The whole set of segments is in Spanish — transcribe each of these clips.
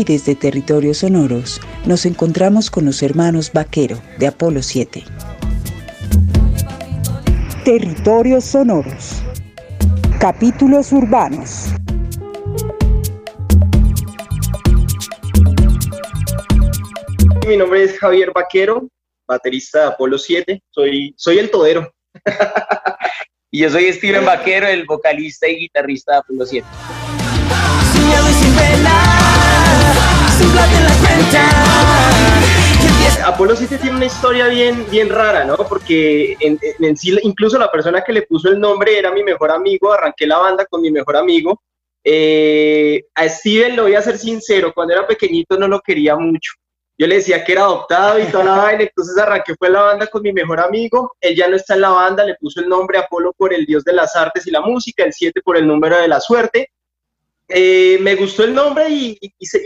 Hoy desde Territorios Sonoros nos encontramos con los hermanos Vaquero de Apolo 7. Territorios Sonoros. Capítulos urbanos. Mi nombre es Javier Vaquero, baterista de Apolo 7. Soy, soy el todero. y yo soy Steven Vaquero, el vocalista y guitarrista de Apolo 7. Apolo 7 tiene una historia bien, bien rara, ¿no? Porque en, sí, incluso la persona que le puso el nombre era mi mejor amigo, arranqué la banda con mi mejor amigo. Eh, a Steven, lo voy a ser sincero, cuando era pequeñito no lo quería mucho. Yo le decía que era adoptado y toda la vaina, entonces arranqué fue la banda con mi mejor amigo. Él ya no está en la banda, le puso el nombre Apolo por el dios de las artes y la música, el 7 por el número de la suerte. Eh, me gustó el nombre y,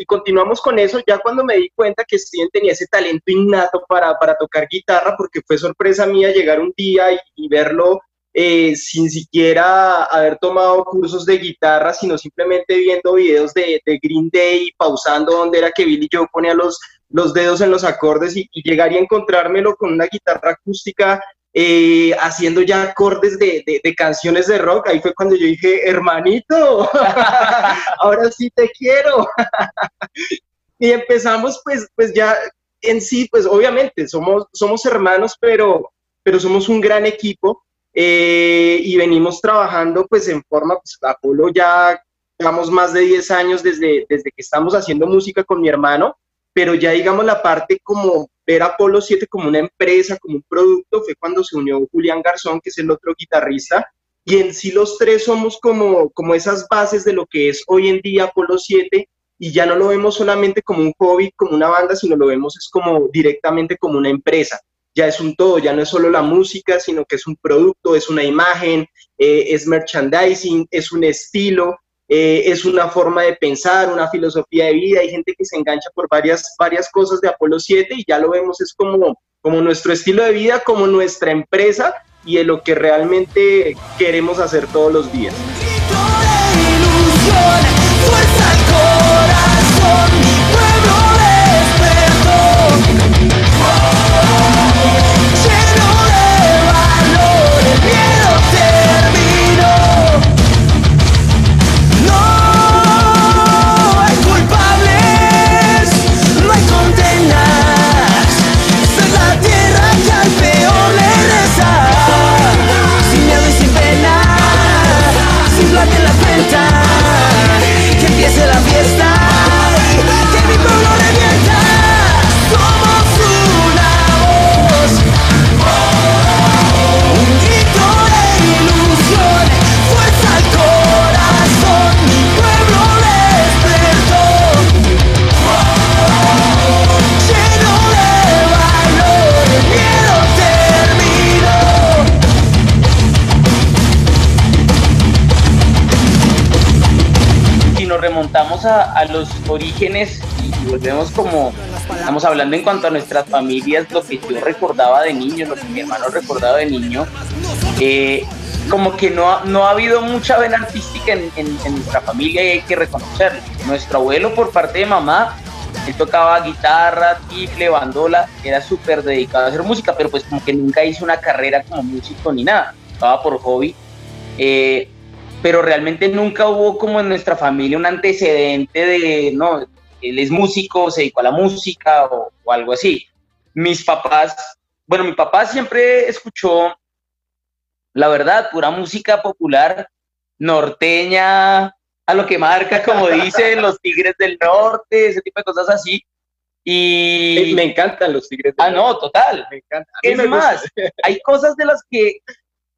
continuamos con eso. Ya cuando me di cuenta que Steven tenía ese talento innato para, tocar guitarra, porque fue sorpresa mía llegar un día y, verlo eh, sin siquiera haber tomado cursos de guitarra, sino simplemente viendo videos de, Green Day, pausando donde era que Billy Joe ponía los, los dedos en los acordes y, y llegar y encontrármelo con una guitarra acústica eh, haciendo ya acordes de, de, canciones de rock. Ahí fue cuando yo dije, hermanito, ahora sí te quiero. y empezamos pues, pues ya en sí, pues obviamente somos, somos hermanos, pero, pero somos un gran equipo eh, y venimos trabajando pues en forma, pues Apolo ya llevamos más de 10 años desde, desde que estamos haciendo música con mi hermano, pero ya digamos la parte como ver Apolo 7 como una empresa, como un producto, fue cuando se unió Julián Garzón, que es el otro guitarrista, y en sí los tres somos como, como esas bases de lo que es hoy en día Apolo 7, y ya no lo vemos solamente como un hobby, como una banda, sino lo vemos es como directamente como una empresa. Ya es un todo, ya no es solo la música, sino que es un producto, es una imagen, eh, es merchandising, es un estilo, eh, es una forma de pensar, una filosofía de vida, hay gente que se engancha por varias, varias cosas de Apolo 7 y ya lo vemos, es como, como nuestro estilo de vida, como nuestra empresa y de lo que realmente queremos hacer todos los días. A, los orígenes y volvemos como estamos hablando en cuanto a nuestras familias, lo que yo recordaba de niño, lo que mi hermano recordaba de niño, eh, como que no no ha habido mucha vena artística en, nuestra familia y hay que reconocerlo. Nuestro abuelo por parte de mamá, él tocaba guitarra, tifle, bandola, era súper dedicado a hacer música, pero pues como que nunca hizo una carrera como músico ni nada, estaba por hobby. Eh, pero realmente nunca hubo como en nuestra familia un antecedente de, no, él es músico, se dedicó a la música o, algo así. Mis papás, bueno, mi papá siempre escuchó, la verdad, pura música popular, norteña, a lo que marca, como dicen los Tigres del Norte, ese tipo de cosas así. Y me encantan los Tigres del Ah, no, total. Me encanta. Es más, hay cosas de las que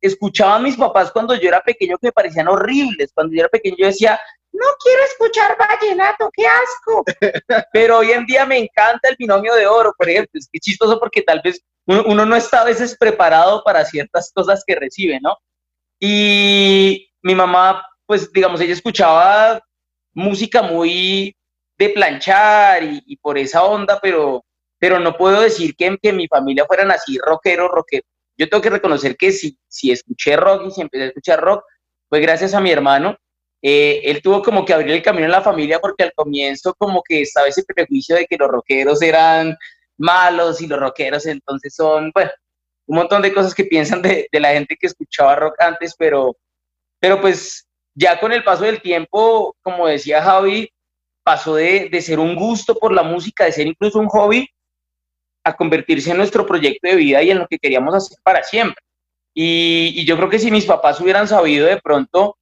escuchaba a mis papás cuando yo era pequeño que me parecían horribles. Cuando yo era pequeño yo decía, no quiero escuchar vallenato, qué asco. Pero hoy en día me encanta el binomio de oro, por ejemplo. Es que chistoso porque tal vez uno, no está a veces preparado para ciertas cosas que recibe, ¿no? Y mi mamá, pues digamos, ella escuchaba música muy de planchar y, por esa onda, pero, pero no puedo decir que, que mi familia fueran así rockero, rockero yo tengo que reconocer que si, si escuché rock y si empecé a escuchar rock, fue gracias a mi hermano, eh, él tuvo como que abrir el camino en la familia porque al comienzo como que estaba ese prejuicio de que los rockeros eran malos y los rockeros entonces son, bueno, un montón de cosas que piensan de, la gente que escuchaba rock antes, pero, pero pues ya con el paso del tiempo, como decía Javi, pasó de, de, ser un gusto por la música, de ser incluso un hobby, a convertirse en nuestro proyecto de vida y en lo que queríamos hacer para siempre. Y, y yo creo que si mis papás hubieran sabido de pronto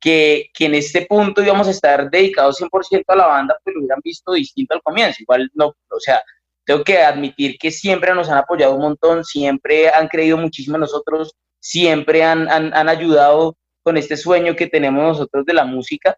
que, que, en este punto íbamos a estar dedicados 100% a la banda, pues lo hubieran visto distinto al comienzo. Igual no, o sea, tengo que admitir que siempre nos han apoyado un montón, siempre han creído muchísimo en nosotros, siempre han, han, han ayudado con este sueño que tenemos nosotros de la música.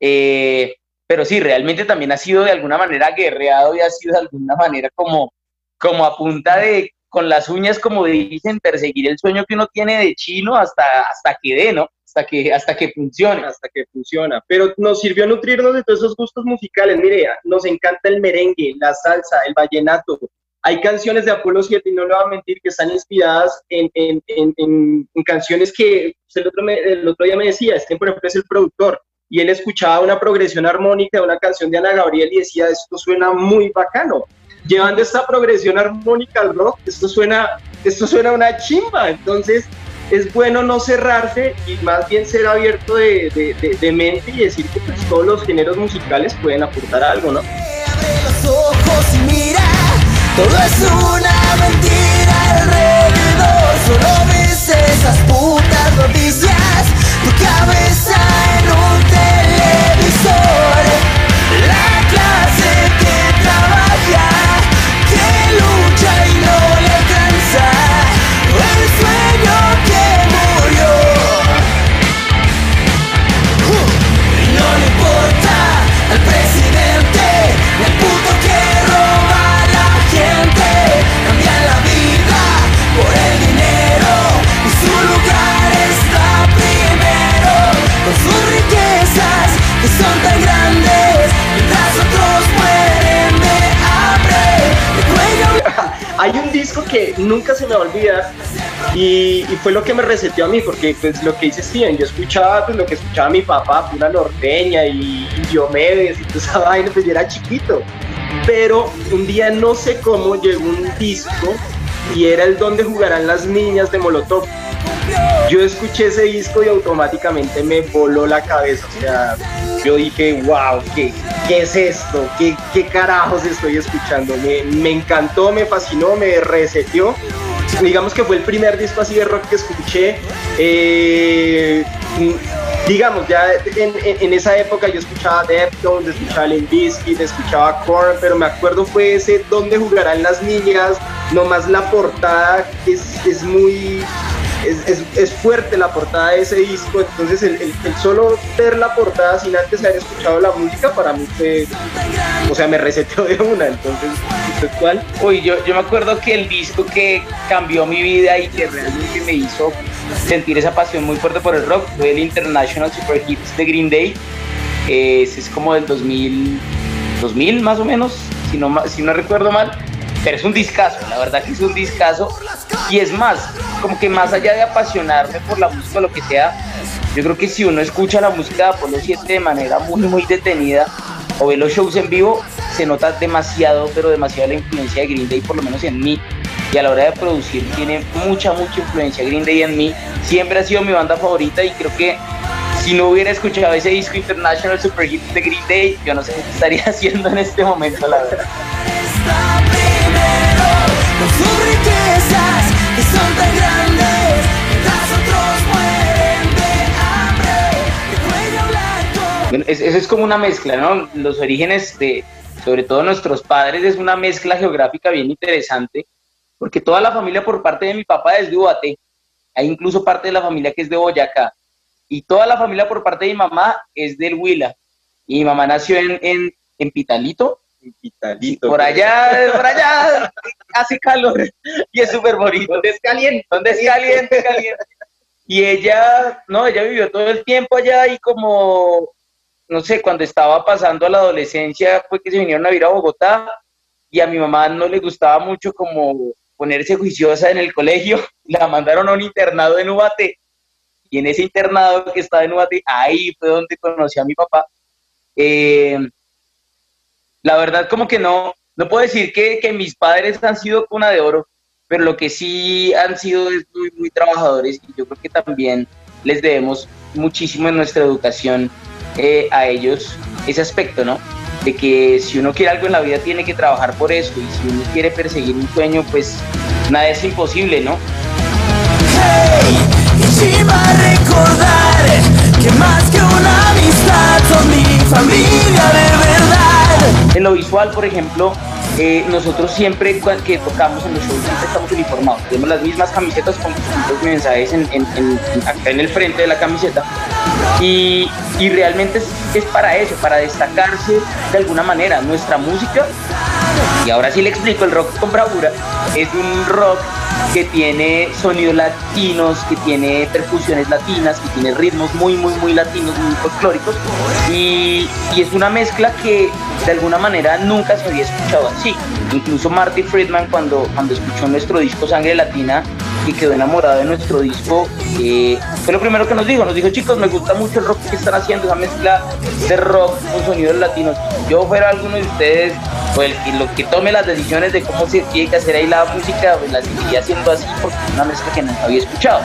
Eh, pero sí, realmente también ha sido de alguna manera guerreado y ha sido de alguna manera como, como a punta de, con las uñas, como dicen, perseguir el sueño que uno tiene de chino hasta, hasta que dé, ¿no? Hasta que, hasta que funcione. Hasta que funciona. Pero nos sirvió nutrirnos de todos esos gustos musicales. Mire, nos encanta el merengue, la salsa, el vallenato. Hay canciones de Apolo 7, y no le voy a mentir, que están inspiradas en, en, en, en canciones que el otro, el otro día me decía, este por ejemplo es el productor, y él escuchaba una progresión armónica de una canción de Ana Gabriel y decía, esto suena muy bacano. Llevando esta progresión armónica al rock, esto suena, esto suena una chimba. Entonces, es bueno no cerrarse y más bien ser abierto de, de, de, de mente y decir que pues, todos los géneros musicales pueden aportar algo, ¿no? Abre los ojos y mira, todo es una mentira alrededor. Solo ves esas putas noticias, tu cabeza en un televisor. Nunca se me va a olvidar y, fue lo que me reseteó a mí, porque pues lo que dice Steven, yo escuchaba pues lo que escuchaba mi papá, una norteña y, y Diomedes y toda esa vaina, pues yo era chiquito. Pero un día no sé cómo llegó un disco y era el donde jugarán las niñas de Molotov. Yo escuché ese disco y automáticamente me voló la cabeza, o sea, yo dije, wow, ¿qué, qué es esto? ¿Qué, ¿Qué, carajos estoy escuchando? Me, me encantó, me fascinó, me reseteó digamos que fue el primer disco así de rock que escuché. Eh, digamos, ya en, esa época yo escuchaba Deftones, escuchaba Limp Bizkit, escuchaba Korn, pero me acuerdo fue ese Donde jugarán las niñas, nomás la portada es, es muy... Es, es, fuerte la portada de ese disco, entonces el, el, el, solo ver la portada sin antes haber escuchado la música para mí fue, o sea, me reseteó de una, entonces, ¿cuál? Uy, yo, yo me acuerdo que el disco que cambió mi vida y que realmente me hizo sentir esa pasión muy fuerte por el rock fue el International Super Hits de Green Day, eh, es como del 2000, 2000 más o menos, si no, si no recuerdo mal, pero es un discazo, la verdad que es un discazo. Y es más, como que más allá de apasionarme por la música o lo que sea, yo creo que si uno escucha la música de Apolo 7 de manera muy, muy detenida o ve los shows en vivo, se nota demasiado, pero demasiado la influencia de Green Day, por lo menos en mí. Y a la hora de producir tiene mucha, mucha influencia Green Day en mí. Siempre ha sido mi banda favorita y creo que si no hubiera escuchado ese disco International Super Hit de Green Day, yo no sé qué estaría haciendo en este momento, la verdad Bueno, eso es como una mezcla, ¿no? Los orígenes de, sobre todo nuestros padres, es una mezcla geográfica bien interesante, porque toda la familia por parte de mi papá es de Ubaté, hay incluso parte de la familia que es de Boyacá, y toda la familia por parte de mi mamá es del Huila, y mi mamá nació en, en, en Pitalito, Pitalito. Por allá, por allá hace calor y es súper bonito. Donde es caliente. Donde es caliente, caliente. Y ella, no, ella vivió todo el tiempo allá y como, no sé, cuando estaba pasando a la adolescencia fue que se vinieron a vivir a Bogotá y a mi mamá no le gustaba mucho como ponerse juiciosa en el colegio. La mandaron a un internado en Ubate y en ese internado que estaba en Ubatí, ahí fue donde conocí a mi papá. Eh, la verdad como que no, no puedo decir que, que, mis padres han sido cuna de oro, pero lo que sí han sido es muy, muy trabajadores y yo creo que también les debemos muchísimo en nuestra educación eh, a ellos ese aspecto, ¿no? De que si uno quiere algo en la vida tiene que trabajar por eso y si uno quiere perseguir un sueño, pues nada es imposible, ¿no? Hey, recordar que más que una amistad son mi familia de verdad. En lo visual, por ejemplo, eh, nosotros siempre que tocamos en los shows siempre estamos uniformados. Tenemos las mismas camisetas con los mensajes en, el frente de la camiseta. Y, y realmente es, es, para eso, para destacarse de alguna manera. Nuestra música, y ahora sí le explico, el rock con bravura, es un rock que tiene sonidos latinos, que tiene percusiones latinas, que tiene ritmos muy, muy, muy latinos, muy folclóricos. Y, es una mezcla que de alguna manera nunca se había escuchado así. Incluso Marty Friedman cuando, cuando escuchó nuestro disco Sangre Latina y quedó enamorado de nuestro disco, eh, fue lo primero que nos dijo. Nos dijo, chicos, me gusta mucho el rock que están haciendo, esa mezcla de rock con sonidos latinos. yo fuera alguno de ustedes, o el que, lo que tome las decisiones de cómo se tiene que hacer ahí la música, pues la seguiría haciendo así porque es una mezcla que nunca había escuchado.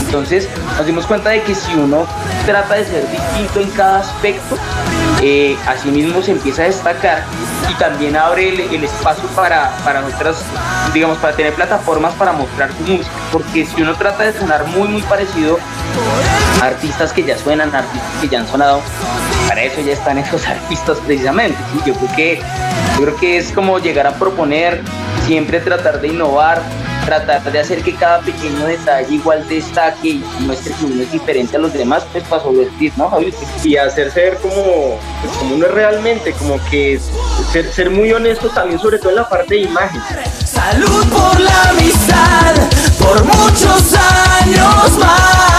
Entonces nos dimos cuenta de que si uno trata de ser distinto en cada aspecto, eh, así mismo se empieza a destacar y también abre el, espacio para, para nuestras, digamos, para tener plataformas para mostrar su música. Porque si uno trata de sonar muy, muy parecido a artistas que ya suenan, artistas que ya han sonado, para eso ya están esos artistas precisamente. Yo, creo que, yo creo que es como llegar a proponer, siempre tratar de innovar, tratar de hacer que cada pequeño detalle igual destaque y muestre que uno es diferente a los demás, pues para divertir, ¿no, Javier? Y hacer ser como, pues, como uno es realmente, como que ser, ser muy honesto también, sobre todo en la parte de imagen. Salud por la amistad, por muchos años más.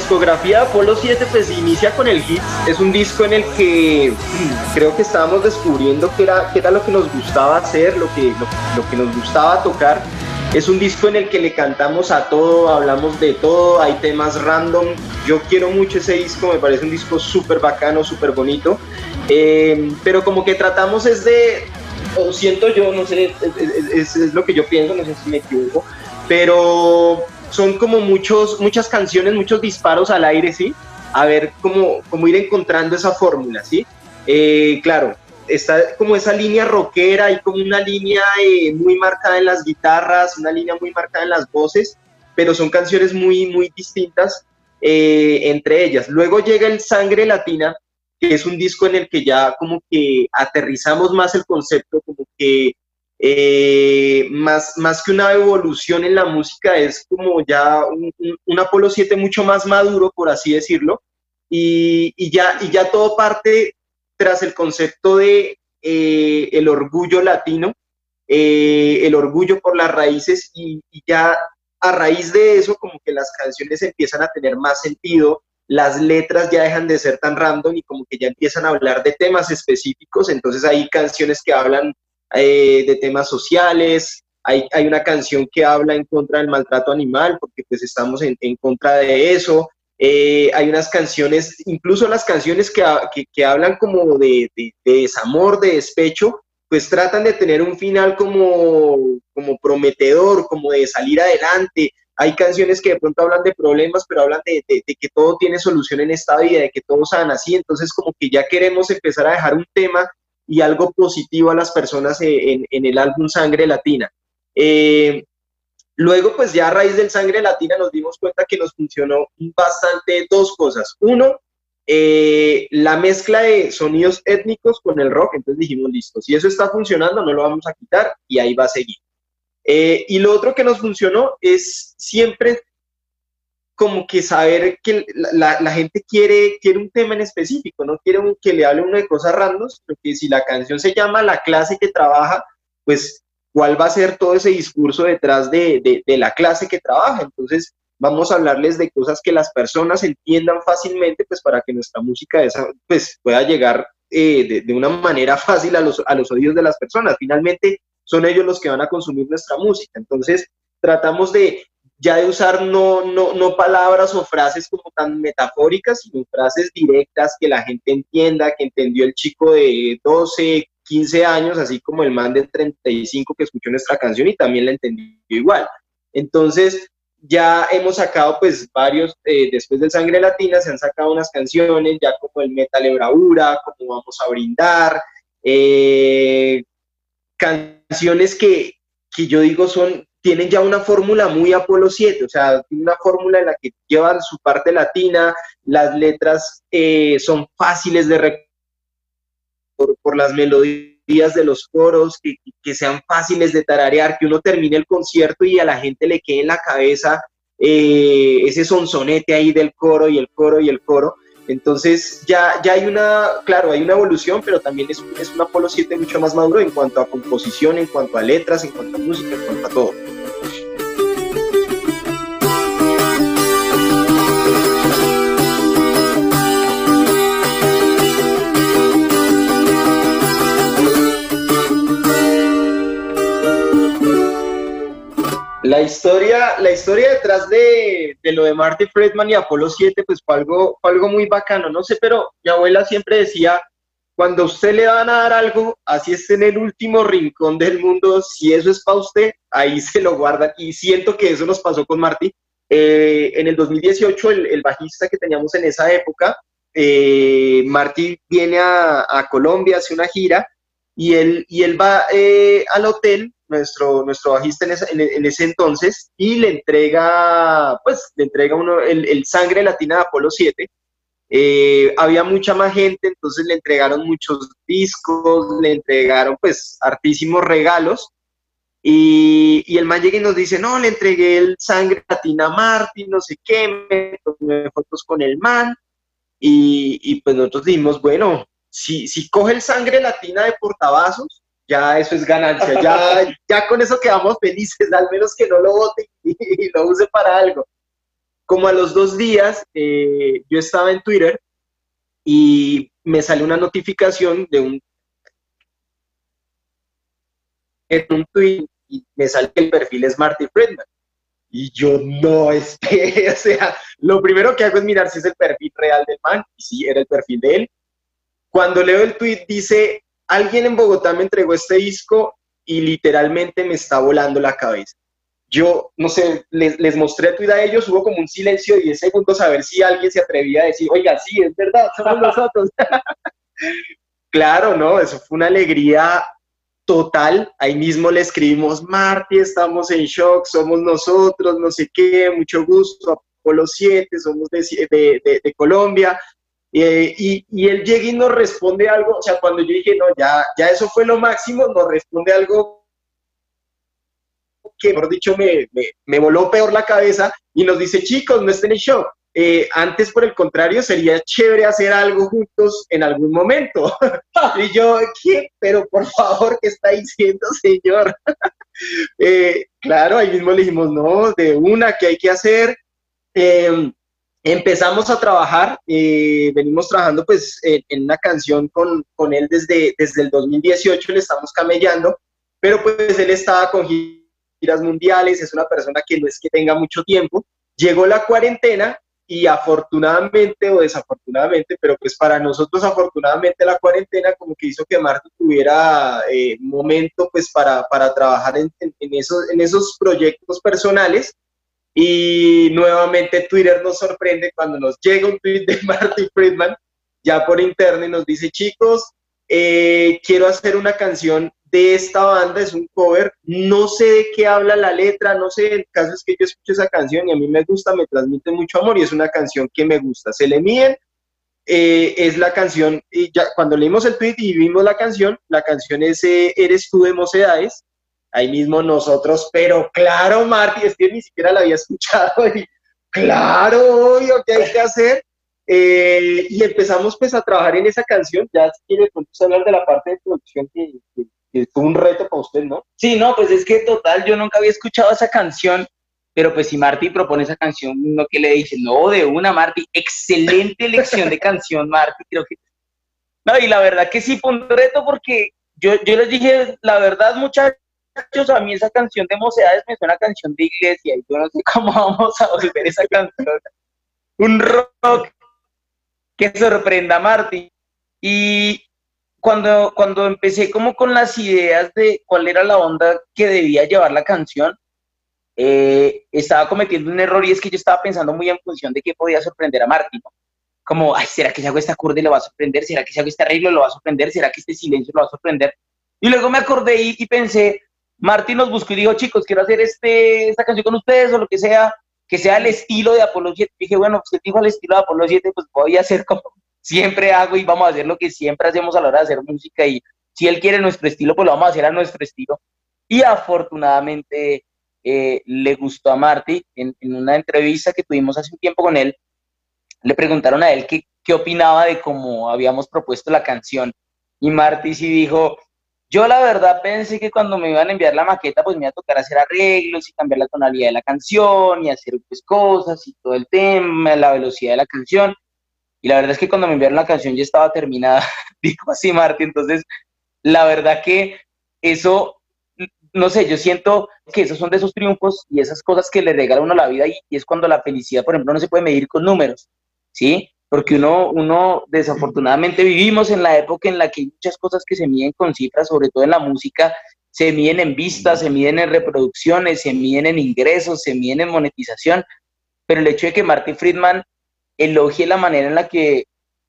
Discografía de Apolo 7 pues inicia con el hit, es un disco en el que mm, creo que estábamos descubriendo qué era, qué era lo que nos gustaba hacer, lo que, lo, que nos gustaba tocar. Es un disco en el que le cantamos a todo, hablamos de todo, hay temas random. Yo quiero mucho ese disco, me parece un disco súper bacano, súper bonito. Eh, pero como que tratamos es de, o siento yo, no sé, es, es lo que yo pienso, no sé si me equivoco, pero son como muchos, muchas canciones, muchos disparos al aire, ¿sí? A ver cómo, cómo ir encontrando esa fórmula, ¿sí? Eh, claro, está como esa línea rockera y como una línea eh, muy marcada en las guitarras, una línea muy marcada en las voces, pero son canciones muy, muy distintas eh, entre ellas. Luego llega el Sangre Latina, que es un disco en el que ya como que aterrizamos más el concepto, como que eh, más, más que una evolución en la música, es como ya un, Apolo 7 mucho más maduro, por así decirlo, y, ya, y ya todo parte tras el concepto de eh, el orgullo latino, eh, el orgullo por las raíces, y ya a raíz de eso, como que las canciones empiezan a tener más sentido, las letras ya dejan de ser tan random y como que ya empiezan a hablar de temas específicos, entonces hay canciones que hablan eh, de temas sociales, hay, hay, una canción que habla en contra del maltrato animal, porque pues estamos en, en contra de eso. Eh, hay unas canciones, incluso las canciones que, que, hablan como de, de, desamor, de despecho, pues tratan de tener un final como, como prometedor, como de salir adelante. Hay canciones que de pronto hablan de problemas, pero hablan de, de, que todo tiene solución en esta vida, de que todos sean así. Entonces, como que ya queremos empezar a dejar un tema y algo positivo a las personas en, en el álbum Sangre Latina. Eh, luego, pues ya a raíz del Sangre Latina nos dimos cuenta que nos funcionó bastante dos cosas. Uno, eh, la mezcla de sonidos étnicos con el rock, entonces dijimos, listo, si eso está funcionando, no lo vamos a quitar y ahí va a seguir. Eh, y lo otro que nos funcionó es siempre como que saber que la, gente quiere, quiere un tema en específico, no quiere que le hable uno de cosas randos, porque si la canción se llama La clase que trabaja, pues cuál va a ser todo ese discurso detrás de, de, de la clase que trabaja. Entonces, vamos a hablarles de cosas que las personas entiendan fácilmente, pues para que nuestra música esa, pues, pueda llegar eh, de, de, una manera fácil a los, a los oídos de las personas. Finalmente, son ellos los que van a consumir nuestra música. Entonces, tratamos de ya de usar no, no, no palabras o frases como tan metafóricas, sino frases directas que la gente entienda, que entendió el chico de 12, 15 años, así como el man de 35 que escuchó nuestra canción y también la entendió igual. Entonces, ya hemos sacado pues varios, eh, después de Sangre Latina, se han sacado unas canciones, ya como el Metal Ebraura, como Vamos a Brindar, eh, canciones que, que yo digo son tienen ya una fórmula muy Apolo 7, o sea, una fórmula en la que llevan su parte latina, las letras eh, son fáciles de recordar por, las melodías de los coros, que, que, sean fáciles de tararear, que uno termine el concierto y a la gente le quede en la cabeza eh, ese sonsonete ahí del coro y el coro y el coro. Entonces ya, ya hay una, claro, hay una evolución, pero también es, es un Apolo 7 mucho más maduro en cuanto a composición, en cuanto a letras, en cuanto a música, en cuanto a todo. La historia, la historia detrás de, lo de Marty Friedman y Apolo 7, pues fue algo, algo muy bacano, no sé, pero mi abuela siempre decía, cuando usted le van a dar algo, así es en el último rincón del mundo, si eso es para usted, ahí se lo guarda. Y siento que eso nos pasó con Marty. Eh, en el 2018, el, bajista que teníamos en esa época, eh, Marty viene a, Colombia, hace una gira, y él, y él va eh, al hotel nuestro, nuestro bajista en, ese entonces, y le entrega, pues, le entrega uno, el, Sangre Latina de Apolo 7. Eh, había mucha más gente, entonces le entregaron muchos discos, le entregaron, pues, hartísimos regalos. Y, y el man llega y nos dice, no, le entregué el Sangre Latina a Martín, no sé qué, me tomé fotos con el man. Y, y pues nosotros dijimos, bueno, si, si coge el Sangre Latina de portavasos, ya eso es ganancia, ya, ya con eso quedamos felices, al menos que no lo vote y, lo use para algo. Como a los dos días, eh, yo estaba en Twitter y me sale una notificación de un, en un tweet y me sale que el perfil es Marty Friedman. Y yo no espere, o sea, lo primero que hago es mirar si es el perfil real del man, y si era el perfil de él. Cuando leo el tweet dice, alguien en Bogotá me entregó este disco y literalmente me está volando la cabeza. Yo, no sé, les, les mostré tu idea a ellos, hubo como un silencio de 10 segundos a ver si alguien se atrevía a decir, oiga, sí, es verdad, somos nosotros. claro, ¿no? Eso fue una alegría total. Ahí mismo le escribimos, Marty, estamos en shock, somos nosotros, no sé qué, mucho gusto, Apolo 7, somos de, de, de Colombia, eh, y, él llega y nos responde algo, o sea, cuando yo dije, no, ya, ya eso fue lo máximo, nos responde algo que, mejor dicho, me, me, voló peor la cabeza y nos dice, chicos, no estén en show. Eh, antes, por el contrario, sería chévere hacer algo juntos en algún momento. y yo, ¿qué? Pero por favor, ¿qué está diciendo, señor? Eh, claro, ahí mismo le dijimos, no, de una que hay que hacer. Eh, empezamos a trabajar, eh, venimos trabajando pues en, una canción con, con, él desde, desde el 2018, le estamos camellando, pero pues él estaba con giras mundiales, es una persona que no es que tenga mucho tiempo, llegó la cuarentena y afortunadamente o desafortunadamente, pero pues para nosotros afortunadamente la cuarentena como que hizo que Marta tuviera eh, momento pues para, para trabajar en, en, esos, en esos proyectos personales y nuevamente Twitter nos sorprende cuando nos llega un tweet de Marty Friedman, ya por internet, y nos dice, chicos, eh, quiero hacer una canción de esta banda, es un cover, no sé de qué habla la letra, no sé, el caso es que yo escucho esa canción y a mí me gusta, me transmite mucho amor y es una canción que me gusta. Se le miden, eh, es la canción, y ya cuando leímos el tweet y vimos la canción, la canción es eh, Eres tú de Mocedades, ahí mismo nosotros, pero claro, Marty, es que ni siquiera la había escuchado y claro, obvio, ¿qué hay que hacer? Eh, y empezamos pues a trabajar en esa canción, ya si quiere hablar de la parte de producción que, fue un reto para usted, ¿no? Sí, no, pues es que total, yo nunca había escuchado esa canción, pero pues si Marty propone esa canción, uno que le dice, no, de una, Marty, excelente elección de canción, Marty, creo que... No, y la verdad que sí fue un reto porque yo, yo les dije, la verdad, muchachos, muchachos, a mí esa canción de Mocedades me suena a canción de iglesia y yo no sé cómo vamos a volver esa canción. Un rock que sorprenda a Marty. Y cuando, cuando empecé como con las ideas de cuál era la onda que debía llevar la canción, eh, estaba cometiendo un error y es que yo estaba pensando muy en función de qué podía sorprender a Marty. Como, ay, ¿será que si hago esta acorde le va a sorprender? ¿Será que si hago este arreglo lo va a sorprender? ¿Será que este silencio lo va a sorprender? Y luego me acordé y, pensé, Martín nos buscó y dijo, chicos, quiero hacer este, esta canción con ustedes o lo que sea, que sea el estilo de Apolo 7. dije, bueno, pues dijo el estilo de Apolo 7, pues voy a hacer como siempre hago y vamos a hacer lo que siempre hacemos a la hora de hacer música y si él quiere nuestro estilo, pues lo vamos a hacer a nuestro estilo. Y afortunadamente eh, le gustó a Marty en, una entrevista que tuvimos hace un tiempo con él. Le preguntaron a él qué, qué opinaba de cómo habíamos propuesto la canción. Y Marty sí dijo, yo la verdad pensé que cuando me iban a enviar la maqueta, pues me iba a tocar hacer arreglos y cambiar la tonalidad de la canción y hacer pues cosas y todo el tema, la velocidad de la canción. Y la verdad es que cuando me enviaron la canción ya estaba terminada, dijo así Marty. Entonces, la verdad que eso, no sé, yo siento que esos son de esos triunfos y esas cosas que le regala uno la vida y es cuando la felicidad, por ejemplo, no se puede medir con números, ¿sí? Porque uno, uno desafortunadamente vivimos en la época en la que hay muchas cosas que se miden con cifras, sobre todo en la música, se miden en vistas, se miden en reproducciones, se miden en ingresos, se miden en monetización, pero el hecho de que Marty Friedman elogie la manera en la que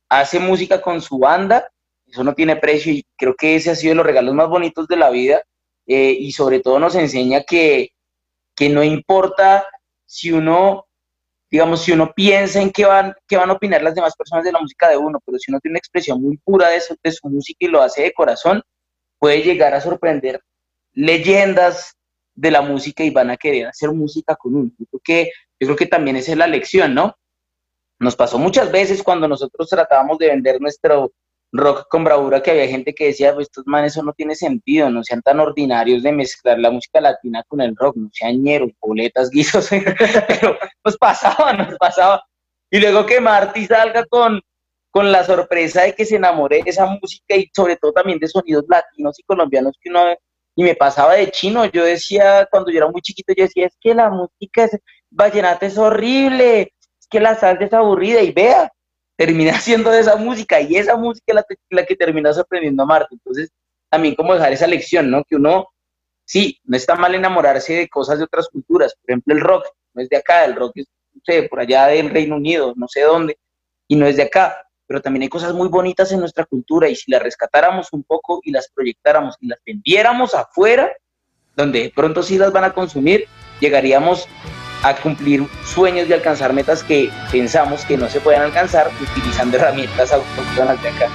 hace música con su banda, eso no tiene precio y creo que ese ha sido de los regalos más bonitos de la vida eh, y sobre todo nos enseña que, que no importa si uno digamos, si uno piensa en qué van, qué van a opinar las demás personas de la música de uno, pero si uno tiene una expresión muy pura de su, de su música y lo hace de corazón, puede llegar a sorprender leyendas de la música y van a querer hacer música con uno. Yo yo creo que también esa es la lección, ¿no? Nos pasó muchas veces cuando nosotros tratábamos de vender nuestro, rock con bravura que había gente que decía, pues estos manes eso no tiene sentido, no sean tan ordinarios de mezclar la música latina con el rock, no sean ñeros, boletas, guisos, pero nos pasaba, nos pasaba. Y luego que Marty salga con, con la sorpresa de que se enamore de esa música y sobre todo también de sonidos latinos y colombianos que uno y me pasaba de chino, yo decía, cuando yo era muy chiquito, yo decía, es que la música es, vallenata es horrible, es que la salsa es aburrida, y vea, terminé haciendo esa música y esa música es la, que terminó sorprendiendo a Marte. Entonces, también como dejar esa lección, ¿no? Que uno, sí, no está mal enamorarse de cosas de otras culturas. Por ejemplo, el rock no es de acá, el rock es, no sé, por allá del Reino Unido, no sé dónde, y no es de acá. Pero también hay cosas muy bonitas en nuestra cultura y si las rescatáramos un poco y las proyectáramos y las vendiéramos afuera, donde de pronto sí las van a consumir, llegaríamos a cumplir sueños y alcanzar metas que pensamos que no se pueden alcanzar utilizando herramientas autóctonas de acá.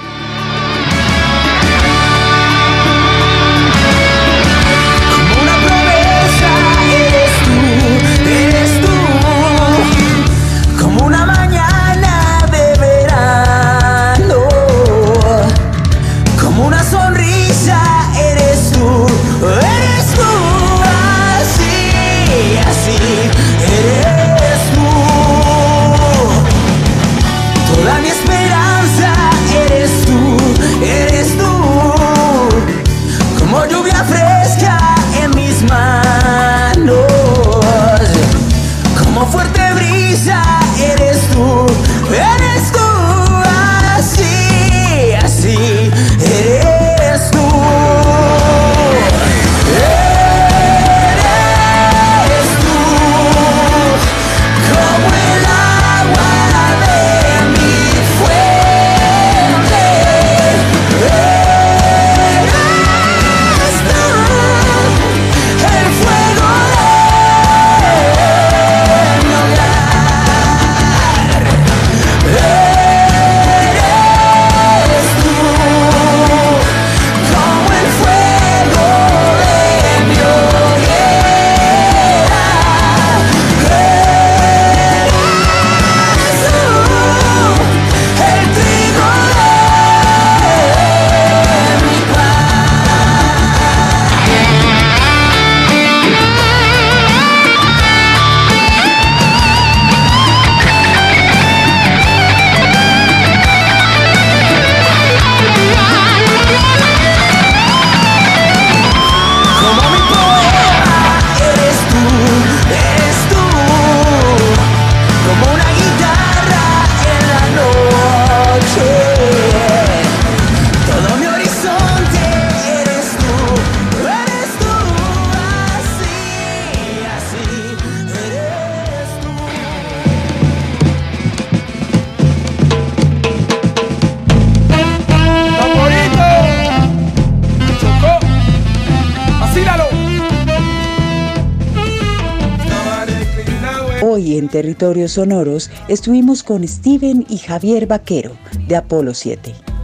Sonoros estuvimos con Steven y Javier Vaquero de Apolo 7.